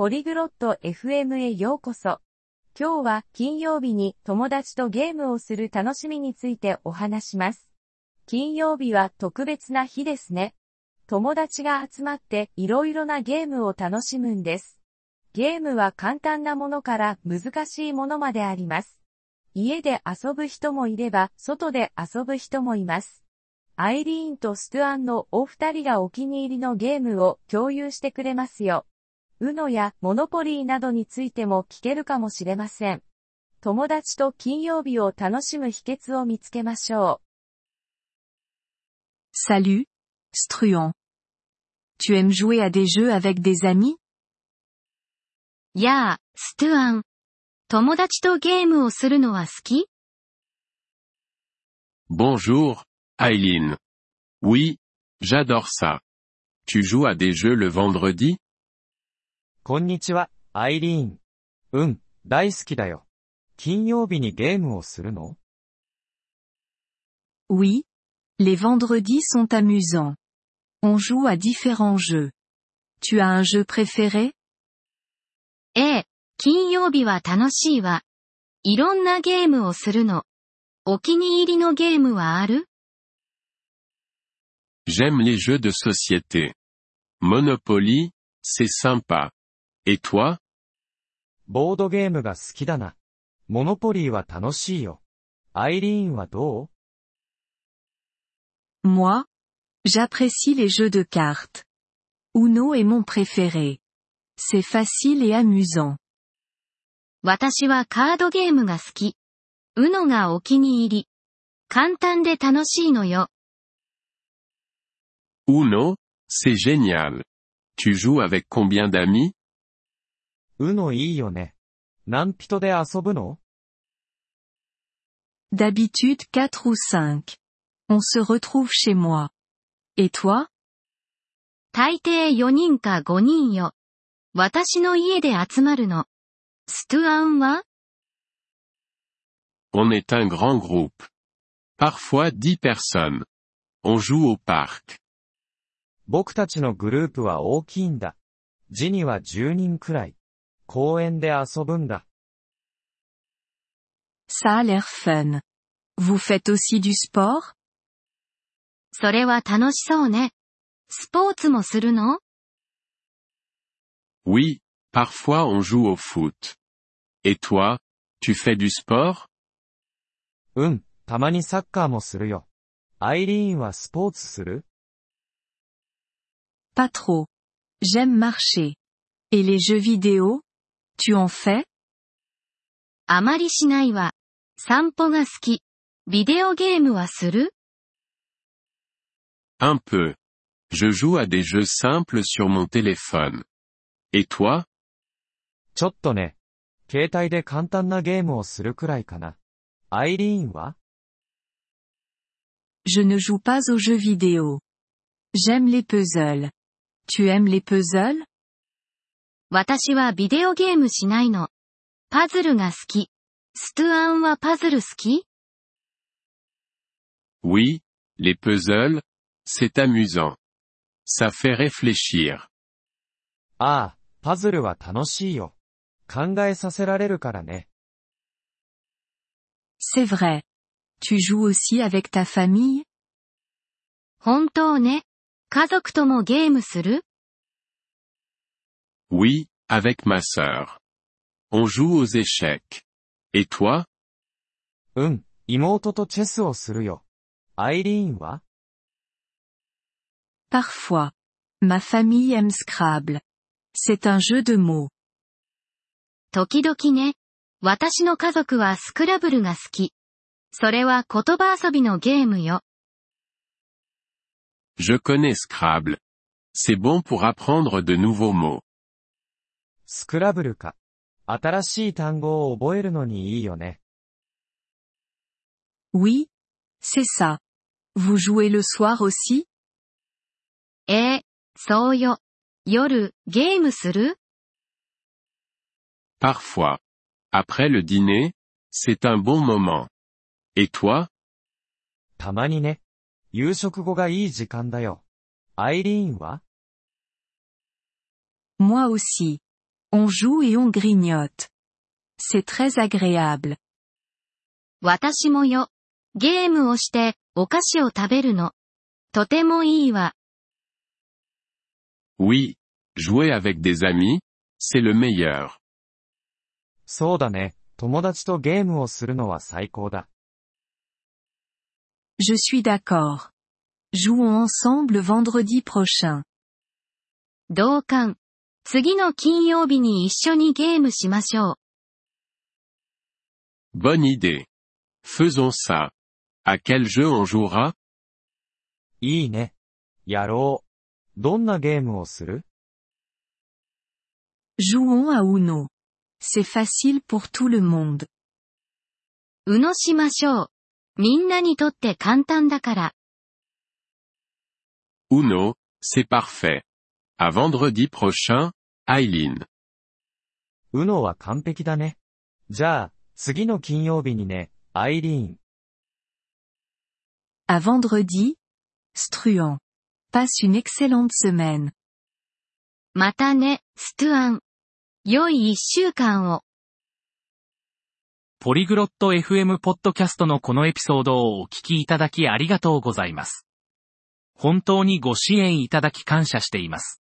ポリグロット FM へようこそ。今日は金曜日に友達とゲームをする楽しみについてお話します。金曜日は特別な日ですね。友達が集まっていろいろなゲームを楽しむんです。ゲームは簡単なものから難しいものまであります。家で遊ぶ人もいれば、外で遊ぶ人もいます。アイリーンとストゥアンのお二人がお気に入りのゲームを共有してくれますよ。ウノやモノポリーなどについても聞けるかもしれません。友達と金曜日を楽しむ秘訣を見つけましょう。Salut, Struan. Tu aimes jouer à des jeux avec des amis? やあ、ストゥアン。友達とゲームをするのは好き Bonjour, Eileen. Oui, j'adore ça. Tu joues à des jeux le vendredi こんにちは、アイリーン。うん、大好きだよ。金曜日にゲームをするの Oui. Les vendredis sont amusants. On joue à différents jeux. Tu as un jeu préféré ええ、金曜日は楽しいわ。いろんなゲームをするの。お気に入りのゲームはある J'aime les jeux de société. Monopoly, c'est sympa. Et toi ボードゲームが好きだな。モノポリーは楽しいよ。アイリーンはどう Moi, j'apprécie les jeux de cartes. Uno est mon préféré. C'est facile et amusant. 私はカードゲームが好き。うのがお気に入り。簡単で楽しいのよ。Uno, c'est génial. Tu joues avec combien d'amis うのいいよね。何人で遊ぶの D'habitude 4 ou 5. On se retrouve chez moi. Et toi 大抵4人か5人よ。私の家で集まるの。ストゥアンは On est un grand groupe. Parfois 10 personnes. On joue au parc. 僕たちのグループは大きいんだ。ジには10人くらい。公園で遊ぶんだ。Ça a l'air fun. Vous faites aussi du sport? それは楽しそうね。スポーツもするの Oui, parfois on joue au foot. Et toi, tu fais du sport? うん、たまにサッカーもするよ。アイリーンはスポーツする Pas trop. J'aime marcher. Et les jeux vidéo? Tu en fais? あまりしないわ。散歩が好き。ビデオゲームはする Un peu. Je joue à des jeux simples sur mon téléphone. Et toi? ちょっとね。携帯で簡単なゲームをするくらいかな。アイリーンは Je ne joue pas aux jeux vidéo. J'aime les puzzles. Tu aimes les puzzles? 私はビデオゲームしないの。パズルが好き。ストゥアンはパズル好き Oui, les puzzles, c'est amusant. Ça fait réfléchir. ああ、パズルは楽しいよ。考えさせられるからね。C'est vrai. Tu joues aussi avec ta famille? 本当ね。家族ともゲームする Oui, avec ma sœur. On joue aux échecs. Et toi? うん、妹とチェスをするよ。アイリーンは Parfois. Ma famille aime Scrabble. C'est un jeu de mots. 時々ね。私の家族はスクラブルが好き。それは言葉遊びのゲームよ。Je connais Scrabble. C'est bon pour apprendre de nouveaux mots. スクラブルか。新しい単語を覚えるのにいいよね。Oui. C'est ça. Vous jouez le soir aussi? ええ、そうよ。夜、ゲームする Parfois. Après le dîner, c'est un bon moment. Et toi? たまにね。夕食後がいい時間だよ。アイリーンは Moi aussi. On joue et on grignote. C'est très agréable. 私もよ。ゲームをして、お菓子を食べるの。とてもいいわ。 Oui, jouer avec des amis, c'est le meilleur. そうだね。友達とゲームをするのは最高だ。 Je suis d'accord. Jouons ensemble vendredi prochain. 同感。 次の金曜日に一緒にゲームしましょう。Bonne idée. Faisons ça. À quel jeu on jouera いいね。やろう。どんなゲームをする Jouons à Uno. C'est facile pour tout le monde. うのしましょう。みんなにとって簡単だから。Uno, c'est parfait. À vendredi prochain, Eileen. うのは完璧だね。じゃあ、次の金曜日にね、アイリーン。À vendredi. Struan. Passe une excellente semaine. またね、ストゥアン。良い一週間を。ポリグロット FM ポッドキャストのこのエピソードをお聞きいただきありがとうございます。本当にご支援いただき感謝しています。